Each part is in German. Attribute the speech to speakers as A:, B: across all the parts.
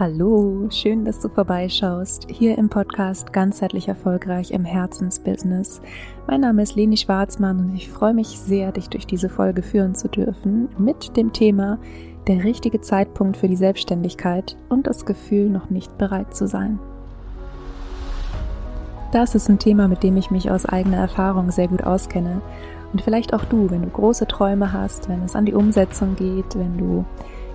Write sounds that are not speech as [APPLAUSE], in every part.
A: Hallo, schön, dass du vorbeischaust. Hier im Podcast Ganzheitlich Erfolgreich im Herzensbusiness. Mein Name ist Leni Schwarzmann und ich freue mich sehr, dich durch diese Folge führen zu dürfen mit dem Thema der richtige Zeitpunkt für die Selbstständigkeit und das Gefühl, noch nicht bereit zu sein. Das ist ein Thema, mit dem ich mich aus eigener Erfahrung sehr gut auskenne. Und vielleicht auch du, wenn du große Träume hast, wenn es an die Umsetzung geht, wenn du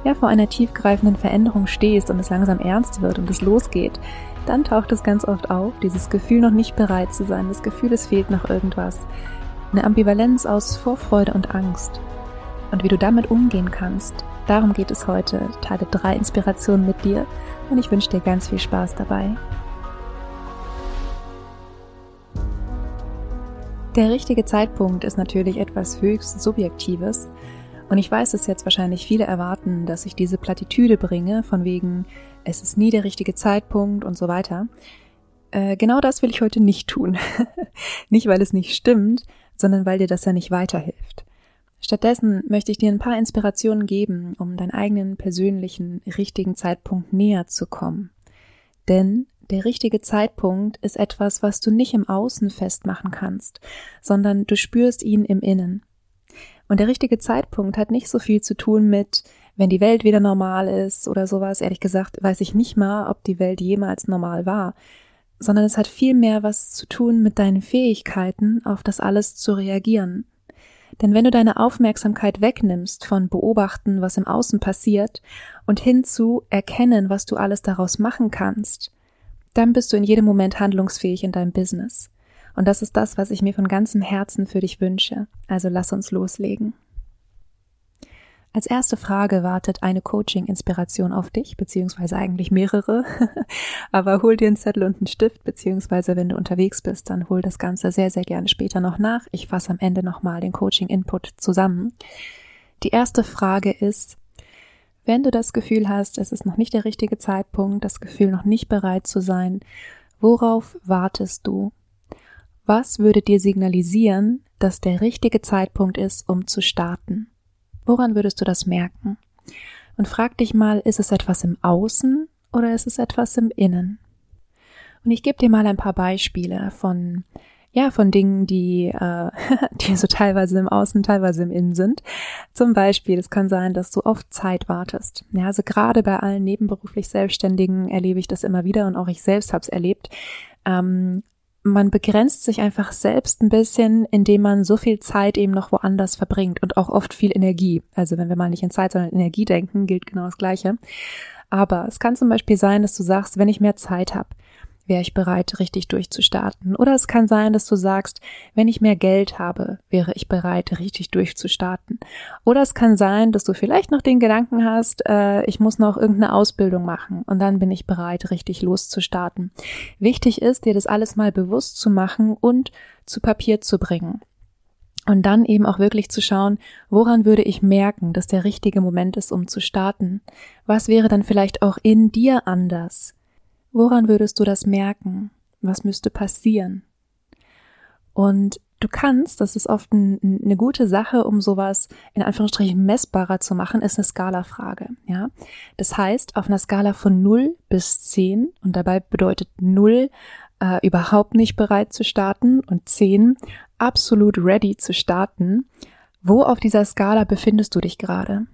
A: ja vor einer tiefgreifenden Veränderung stehst und es langsam ernst wird und es losgeht, dann taucht es ganz oft auf, dieses Gefühl noch nicht bereit zu sein, das Gefühl, es fehlt noch irgendwas. Eine Ambivalenz aus Vorfreude und Angst. Und wie du damit umgehen kannst, darum geht es heute. Teile drei Inspirationen mit dir und ich wünsche dir ganz viel Spaß dabei. Der richtige Zeitpunkt ist natürlich etwas höchst Subjektives und ich weiß, dass jetzt wahrscheinlich viele erwarten, dass ich diese Plattitüde bringe, von wegen, es ist nie der richtige Zeitpunkt und so weiter. Äh, genau das will ich heute nicht tun. [LAUGHS] nicht, weil es nicht stimmt, sondern weil dir das ja nicht weiterhilft. Stattdessen möchte ich dir ein paar Inspirationen geben, um deinen eigenen persönlichen richtigen Zeitpunkt näher zu kommen. Denn der richtige Zeitpunkt ist etwas, was du nicht im Außen festmachen kannst, sondern du spürst ihn im Innen. Und der richtige Zeitpunkt hat nicht so viel zu tun mit, wenn die Welt wieder normal ist oder sowas. Ehrlich gesagt weiß ich nicht mal, ob die Welt jemals normal war, sondern es hat viel mehr was zu tun mit deinen Fähigkeiten, auf das alles zu reagieren. Denn wenn du deine Aufmerksamkeit wegnimmst von beobachten, was im Außen passiert, und hinzu erkennen, was du alles daraus machen kannst, dann bist du in jedem Moment handlungsfähig in deinem Business. Und das ist das, was ich mir von ganzem Herzen für dich wünsche. Also lass uns loslegen. Als erste Frage wartet eine Coaching-Inspiration auf dich, beziehungsweise eigentlich mehrere. [LAUGHS] Aber hol dir einen Zettel und einen Stift, beziehungsweise wenn du unterwegs bist, dann hol das Ganze sehr, sehr gerne später noch nach. Ich fasse am Ende nochmal den Coaching-Input zusammen. Die erste Frage ist, wenn du das Gefühl hast, es ist noch nicht der richtige Zeitpunkt, das Gefühl noch nicht bereit zu sein, worauf wartest du? Was würde dir signalisieren, dass der richtige Zeitpunkt ist, um zu starten? Woran würdest du das merken? Und frag dich mal, ist es etwas im Außen oder ist es etwas im Innen? Und ich gebe dir mal ein paar Beispiele von ja, von Dingen, die, äh, [LAUGHS] die so teilweise im Außen, teilweise im Innen sind. Zum Beispiel, es kann sein, dass du oft Zeit wartest. Ja, also gerade bei allen nebenberuflich Selbstständigen erlebe ich das immer wieder und auch ich selbst habe es erlebt. Ähm, man begrenzt sich einfach selbst ein bisschen, indem man so viel Zeit eben noch woanders verbringt und auch oft viel Energie. Also wenn wir mal nicht in Zeit, sondern in Energie denken, gilt genau das Gleiche. Aber es kann zum Beispiel sein, dass du sagst, wenn ich mehr Zeit habe, wäre ich bereit, richtig durchzustarten. Oder es kann sein, dass du sagst, wenn ich mehr Geld habe, wäre ich bereit, richtig durchzustarten. Oder es kann sein, dass du vielleicht noch den Gedanken hast, äh, ich muss noch irgendeine Ausbildung machen und dann bin ich bereit, richtig loszustarten. Wichtig ist, dir das alles mal bewusst zu machen und zu Papier zu bringen. Und dann eben auch wirklich zu schauen, woran würde ich merken, dass der richtige Moment ist, um zu starten? Was wäre dann vielleicht auch in dir anders? Woran würdest du das merken? Was müsste passieren? Und du kannst, das ist oft ein, eine gute Sache, um sowas in Anführungsstrichen messbarer zu machen, ist eine Skala-Frage, ja. Das heißt, auf einer Skala von 0 bis 10, und dabei bedeutet 0 äh, überhaupt nicht bereit zu starten und 10 absolut ready zu starten, wo auf dieser Skala befindest du dich gerade?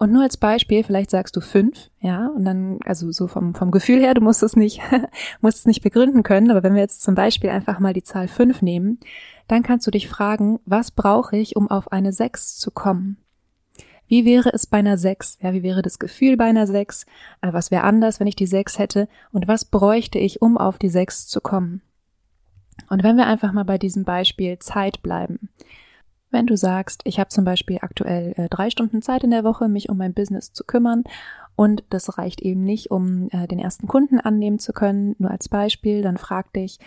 A: Und nur als Beispiel, vielleicht sagst du fünf, ja, und dann, also so vom, vom Gefühl her, du musst es nicht, [LAUGHS] musst es nicht begründen können, aber wenn wir jetzt zum Beispiel einfach mal die Zahl fünf nehmen, dann kannst du dich fragen, was brauche ich, um auf eine sechs zu kommen? Wie wäre es bei einer sechs? Ja, wie wäre das Gefühl bei einer sechs? Äh, was wäre anders, wenn ich die sechs hätte? Und was bräuchte ich, um auf die sechs zu kommen? Und wenn wir einfach mal bei diesem Beispiel Zeit bleiben, wenn du sagst, ich habe zum Beispiel aktuell äh, drei Stunden Zeit in der Woche, mich um mein Business zu kümmern und das reicht eben nicht, um äh, den ersten Kunden annehmen zu können, nur als Beispiel, dann frag dich,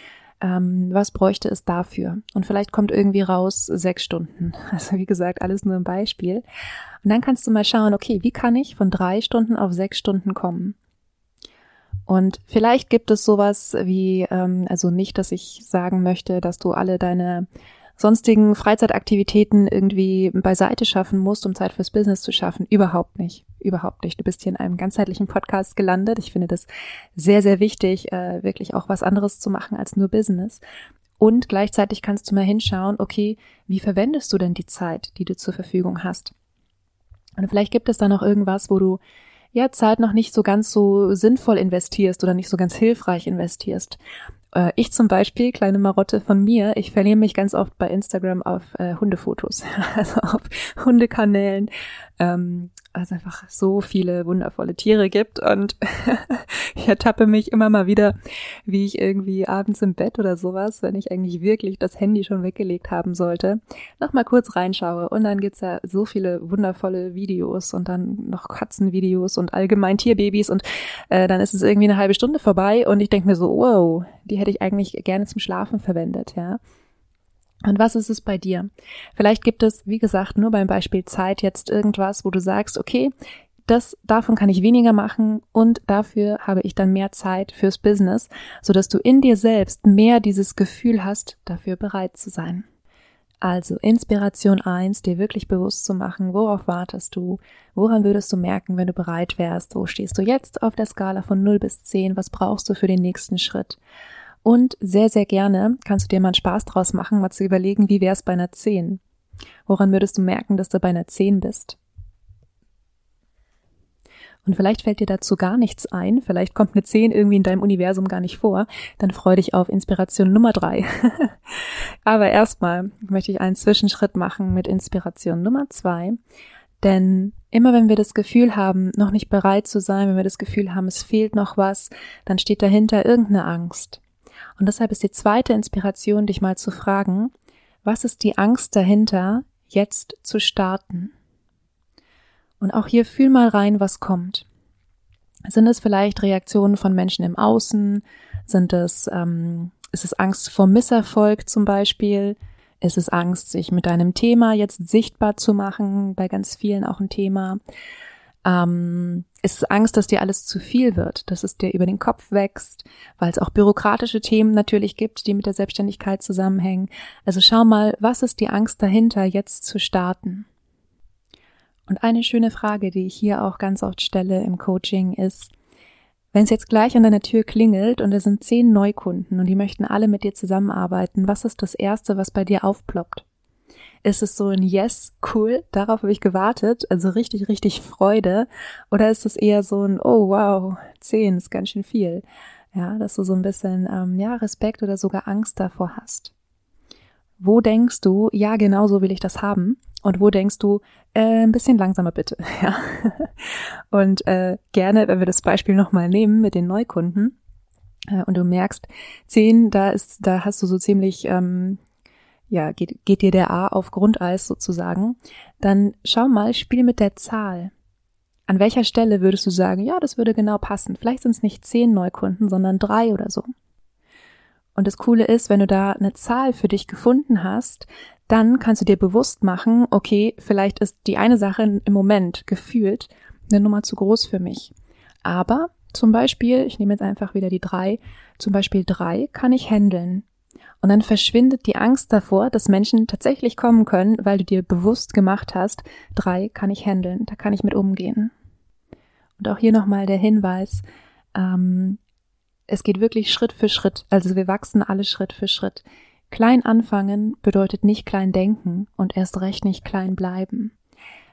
A: ähm, was bräuchte es dafür? Und vielleicht kommt irgendwie raus sechs Stunden. [LAUGHS] Also wie gesagt, alles nur ein Beispiel. Und dann kannst du mal schauen, okay, wie kann ich von drei Stunden auf sechs Stunden kommen? Und vielleicht gibt es sowas wie, ähm, also nicht, dass ich sagen möchte, dass du alle deine sonstigen Freizeitaktivitäten irgendwie beiseite schaffen musst, um Zeit fürs Business zu schaffen. Überhaupt nicht. Überhaupt nicht. Du bist hier in einem ganzheitlichen Podcast gelandet. Ich finde das sehr, sehr wichtig, äh, wirklich auch was anderes zu machen als nur Business. Und gleichzeitig kannst du mal hinschauen, okay, wie verwendest du denn die Zeit, die du zur Verfügung hast? Und vielleicht gibt es da noch irgendwas, wo du ja Zeit noch nicht so ganz so sinnvoll investierst oder nicht so ganz hilfreich investierst. Äh, ich zum Beispiel, kleine Marotte von mir, ich verliere mich ganz oft bei Instagram auf äh, Hundefotos, [LAUGHS] also auf Hundekanälen, ähm, es einfach so viele wundervolle Tiere gibt. Und [LAUGHS] ich ertappe mich immer mal wieder, wie ich irgendwie abends im Bett oder sowas, wenn ich eigentlich wirklich das Handy schon weggelegt haben sollte, noch mal kurz reinschaue. Und dann gibt's ja so viele wundervolle Videos und dann noch Katzenvideos und allgemein Tierbabys. Und äh, dann ist es irgendwie eine halbe Stunde vorbei und ich denke mir so, wow, die hätte ich eigentlich gerne zum Schlafen verwendet, ja. Und was ist es bei dir? Vielleicht gibt es, wie gesagt, nur beim Beispiel Zeit jetzt irgendwas, wo du sagst, okay, das, davon kann ich weniger machen und dafür habe ich dann mehr Zeit fürs Business, so dass du in dir selbst mehr dieses Gefühl hast, dafür bereit zu sein. Also Inspiration eins, dir wirklich bewusst zu machen, worauf wartest du, woran würdest du merken, wenn du bereit wärst, wo stehst du jetzt auf der Skala von 0 bis 10, was brauchst du für den nächsten Schritt? Und sehr, sehr gerne kannst du dir mal einen Spaß draus machen, mal zu überlegen, wie wär's bei einer 10? Woran würdest du merken, dass du bei einer 10 bist? Und vielleicht fällt dir dazu gar nichts ein, vielleicht kommt eine 10 irgendwie in deinem Universum gar nicht vor, dann freu dich auf Inspiration Nummer 3. [LAUGHS] Aber erstmal möchte ich einen Zwischenschritt machen mit Inspiration Nummer 2. Denn immer wenn wir das Gefühl haben, noch nicht bereit zu sein, wenn wir das Gefühl haben, es fehlt noch was, dann steht dahinter irgendeine Angst. Und deshalb ist die zweite Inspiration, dich mal zu fragen, was ist die Angst dahinter, jetzt zu starten? Und auch hier fühl mal rein, was kommt. Sind es vielleicht Reaktionen von Menschen im Außen? Sind es, ähm, ist es Angst vor Misserfolg zum Beispiel? Ist es Angst, sich mit deinem Thema jetzt sichtbar zu machen? Bei ganz vielen auch ein Thema. Ähm, ist Angst, dass dir alles zu viel wird, dass es dir über den Kopf wächst, weil es auch bürokratische Themen natürlich gibt, die mit der Selbstständigkeit zusammenhängen. Also schau mal, was ist die Angst dahinter, jetzt zu starten? Und eine schöne Frage, die ich hier auch ganz oft stelle im Coaching ist, wenn es jetzt gleich an deiner Tür klingelt und es sind zehn Neukunden und die möchten alle mit dir zusammenarbeiten, was ist das Erste, was bei dir aufploppt? Ist es so ein Yes, cool, darauf habe ich gewartet, also richtig, richtig Freude? Oder ist es eher so ein Oh wow, zehn ist ganz schön viel? Ja, dass du so ein bisschen ähm, ja, Respekt oder sogar Angst davor hast. Wo denkst du, ja, genau so will ich das haben? Und wo denkst du, äh, ein bisschen langsamer bitte, [LAUGHS] ja. Und äh, gerne, wenn wir das Beispiel nochmal nehmen mit den Neukunden, äh, und du merkst, zehn, da ist, da hast du so ziemlich ähm, ja, geht, geht dir der A auf Grundeis sozusagen, dann schau mal, spiel mit der Zahl. An welcher Stelle würdest du sagen, ja, das würde genau passen? Vielleicht sind es nicht zehn Neukunden, sondern drei oder so. Und das Coole ist, wenn du da eine Zahl für dich gefunden hast, dann kannst du dir bewusst machen, okay, vielleicht ist die eine Sache im Moment gefühlt eine Nummer zu groß für mich. Aber zum Beispiel, ich nehme jetzt einfach wieder die drei, zum Beispiel drei kann ich handeln. Und dann verschwindet die Angst davor, dass Menschen tatsächlich kommen können, weil du dir bewusst gemacht hast, drei kann ich handeln, da kann ich mit umgehen. Und auch hier nochmal der Hinweis, ähm, es geht wirklich Schritt für Schritt, also wir wachsen alle Schritt für Schritt. Klein anfangen bedeutet nicht klein denken und erst recht nicht klein bleiben.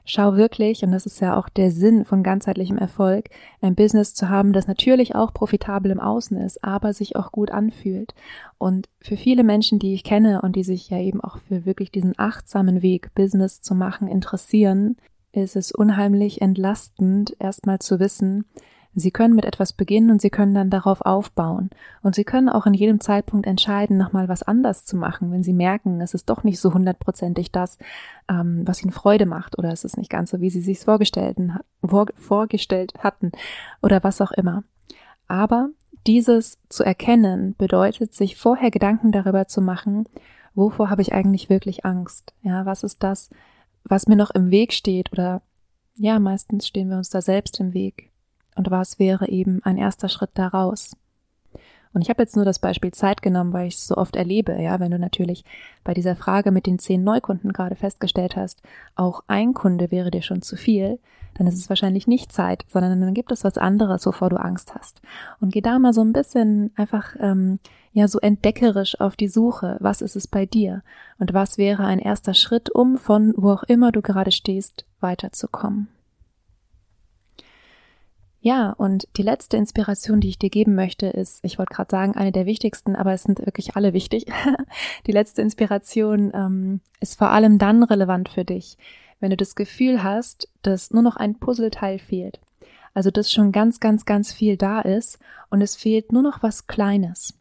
A: Schau wirklich, und das ist ja auch der Sinn von ganzheitlichem Erfolg, ein Business zu haben, das natürlich auch profitabel im Außen ist, aber sich auch gut anfühlt. Und für viele Menschen, die ich kenne und die sich ja eben auch für wirklich diesen achtsamen Weg, Business zu machen, interessieren, ist es unheimlich entlastend, erstmal zu wissen, Sie können mit etwas beginnen und Sie können dann darauf aufbauen. Und Sie können auch in jedem Zeitpunkt entscheiden, nochmal was anders zu machen, wenn Sie merken, es ist doch nicht so hundertprozentig das, ähm, was Ihnen Freude macht oder es ist nicht ganz so, wie Sie sich vorgestellt, vorgestellt hatten oder was auch immer. Aber dieses zu erkennen bedeutet, sich vorher Gedanken darüber zu machen, wovor habe ich eigentlich wirklich Angst? Ja, was ist das, was mir noch im Weg steht oder ja, meistens stehen wir uns da selbst im Weg. Und was wäre eben ein erster Schritt daraus? Und ich habe jetzt nur das Beispiel Zeit genommen, weil ich es so oft erlebe, ja, wenn du natürlich bei dieser Frage mit den zehn Neukunden gerade festgestellt hast, auch ein Kunde wäre dir schon zu viel, dann ist es wahrscheinlich nicht Zeit, sondern dann gibt es was anderes, wovor du Angst hast. Und geh da mal so ein bisschen einfach ähm, ja so entdeckerisch auf die Suche, was ist es bei dir und was wäre ein erster Schritt, um von wo auch immer du gerade stehst, weiterzukommen. Ja, und die letzte Inspiration, die ich dir geben möchte, ist, ich wollte gerade sagen, eine der wichtigsten, aber es sind wirklich alle wichtig. [LAUGHS] die letzte Inspiration ähm, ist vor allem dann relevant für dich, wenn du das Gefühl hast, dass nur noch ein Puzzleteil fehlt. Also dass schon ganz, ganz, ganz viel da ist und es fehlt nur noch was Kleines.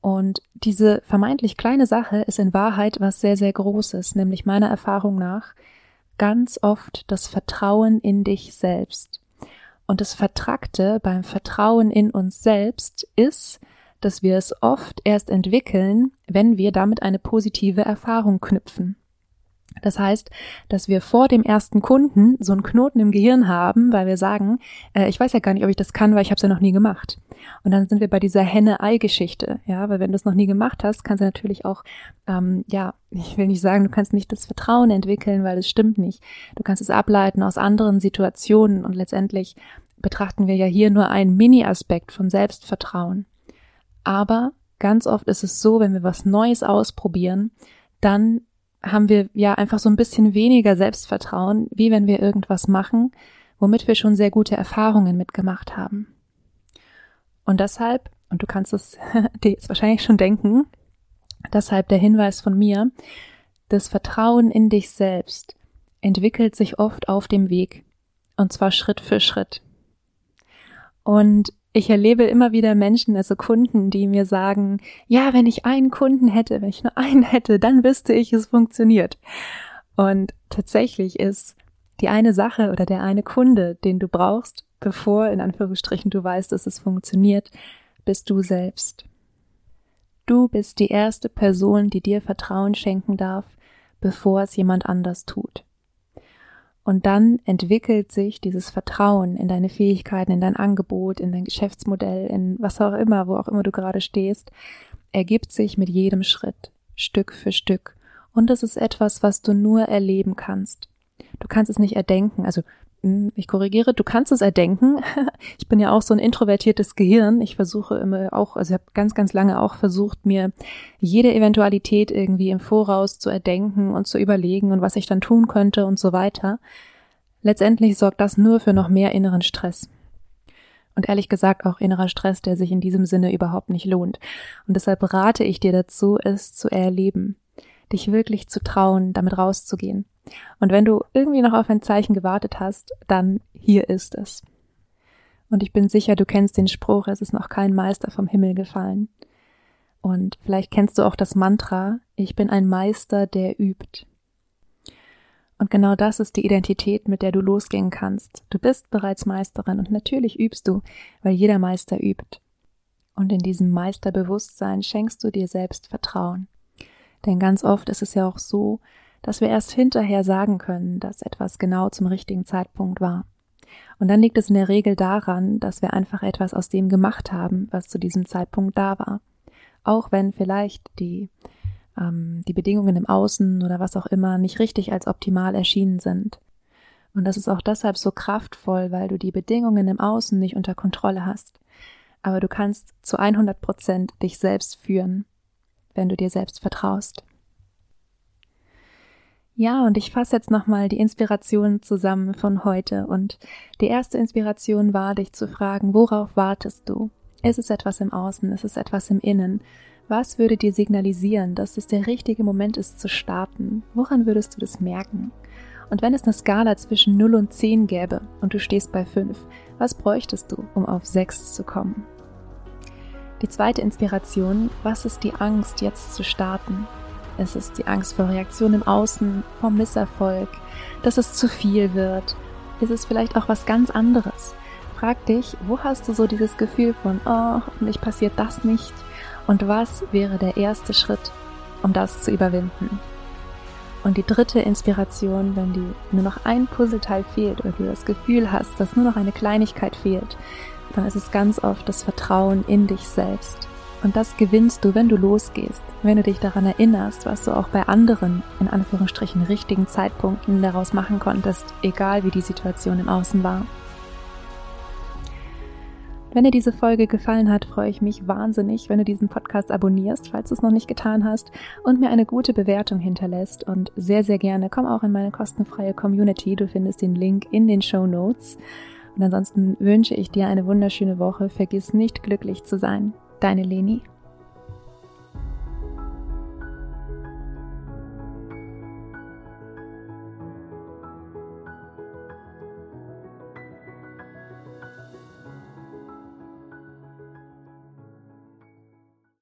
A: Und diese vermeintlich kleine Sache ist in Wahrheit was sehr, sehr Großes, nämlich meiner Erfahrung nach ganz oft das Vertrauen in dich selbst. Und das Vertrackte beim Vertrauen in uns selbst ist, dass wir es oft erst entwickeln, wenn wir damit eine positive Erfahrung knüpfen. Das heißt, dass wir vor dem ersten Kunden so einen Knoten im Gehirn haben, weil wir sagen, äh, ich weiß ja gar nicht, ob ich das kann, weil ich habe es ja noch nie gemacht. Und dann sind wir bei dieser Henne-Ei-Geschichte, ja, weil wenn du es noch nie gemacht hast, kannst du natürlich auch, ähm, ja, ich will nicht sagen, du kannst nicht das Vertrauen entwickeln, weil es stimmt nicht. Du kannst es ableiten aus anderen Situationen und letztendlich betrachten wir ja hier nur einen Mini-Aspekt von Selbstvertrauen. Aber ganz oft ist es so, wenn wir was Neues ausprobieren, dann haben wir ja einfach so ein bisschen weniger Selbstvertrauen, wie wenn wir irgendwas machen, womit wir schon sehr gute Erfahrungen mitgemacht haben. Und deshalb, und du kannst es [LAUGHS] dir jetzt wahrscheinlich schon denken, deshalb der Hinweis von mir, das Vertrauen in dich selbst entwickelt sich oft auf dem Weg, und zwar Schritt für Schritt. Und ich erlebe immer wieder Menschen, also Kunden, die mir sagen, ja, wenn ich einen Kunden hätte, wenn ich nur einen hätte, dann wüsste ich, es funktioniert. Und tatsächlich ist die eine Sache oder der eine Kunde, den du brauchst, bevor in Anführungsstrichen du weißt, dass es funktioniert, bist du selbst. Du bist die erste Person, die dir Vertrauen schenken darf, bevor es jemand anders tut. Und dann entwickelt sich dieses Vertrauen in deine Fähigkeiten, in dein Angebot, in dein Geschäftsmodell, in was auch immer, wo auch immer du gerade stehst, ergibt sich mit jedem Schritt, Stück für Stück. Und das ist etwas, was du nur erleben kannst. Du kannst es nicht erdenken. Also ich korrigiere, du kannst es erdenken. [LAUGHS] Ich bin ja auch so ein introvertiertes Gehirn. Ich versuche immer auch, also ich habe ganz, ganz lange auch versucht, mir jede Eventualität irgendwie im Voraus zu erdenken und zu überlegen und was ich dann tun könnte und so weiter. Letztendlich sorgt das nur für noch mehr inneren Stress. Und ehrlich gesagt auch innerer Stress, der sich in diesem Sinne überhaupt nicht lohnt. Und deshalb rate ich dir dazu, es zu erleben, dich wirklich zu trauen, damit rauszugehen. Und wenn du irgendwie noch auf ein Zeichen gewartet hast, dann hier ist es. Und ich bin sicher, du kennst den Spruch, es ist noch kein Meister vom Himmel gefallen. Und vielleicht kennst du auch das Mantra, ich bin ein Meister, der übt. Und genau das ist die Identität, mit der du losgehen kannst. Du bist bereits Meisterin und natürlich übst du, weil jeder Meister übt. Und in diesem Meisterbewusstsein schenkst du dir selbst Vertrauen. Denn ganz oft ist es ja auch so, dass wir erst hinterher sagen können, dass etwas genau zum richtigen Zeitpunkt war. Und dann liegt es in der Regel daran, dass wir einfach etwas aus dem gemacht haben, was zu diesem Zeitpunkt da war. Auch wenn vielleicht die, ähm, die Bedingungen im Außen oder was auch immer nicht richtig als optimal erschienen sind. Und das ist auch deshalb so kraftvoll, weil du die Bedingungen im Außen nicht unter Kontrolle hast. Aber du kannst zu 100 Prozent dich selbst führen, wenn du dir selbst vertraust. Ja, und ich fasse jetzt nochmal die Inspiration zusammen von heute. Und die erste Inspiration war, dich zu fragen, worauf wartest du? Ist es etwas im Außen? Ist es etwas im Innen? Was würde dir signalisieren, dass es der richtige Moment ist zu starten? Woran würdest du das merken? Und wenn es eine Skala zwischen 0 und 10 gäbe und du stehst bei 5, was bräuchtest du, um auf 6 zu kommen? Die zweite Inspiration, was ist die Angst, jetzt zu starten? Es ist die Angst vor Reaktionen im Außen, vom Misserfolg, dass es zu viel wird. Ist es vielleicht auch was ganz anderes? Frag dich, wo hast du so dieses Gefühl von, oh, hoffentlich passiert das nicht? Und was wäre der erste Schritt, um das zu überwinden? Und die dritte Inspiration, wenn dir nur noch ein Puzzleteil fehlt oder du das Gefühl hast, dass nur noch eine Kleinigkeit fehlt, dann ist es ganz oft das Vertrauen in dich selbst. Und das gewinnst du, wenn du losgehst, wenn du dich daran erinnerst, was du auch bei anderen, in Anführungsstrichen, richtigen Zeitpunkten daraus machen konntest, egal wie die Situation im Außen war. Wenn dir diese Folge gefallen hat, freue ich mich wahnsinnig, wenn du diesen Podcast abonnierst, falls du es noch nicht getan hast, und mir eine gute Bewertung hinterlässt. Und sehr, sehr gerne komm auch in meine kostenfreie Community. Du findest den Link in den Show Notes. Und ansonsten wünsche ich dir eine wunderschöne Woche. Vergiss nicht glücklich zu sein. Deine Leni.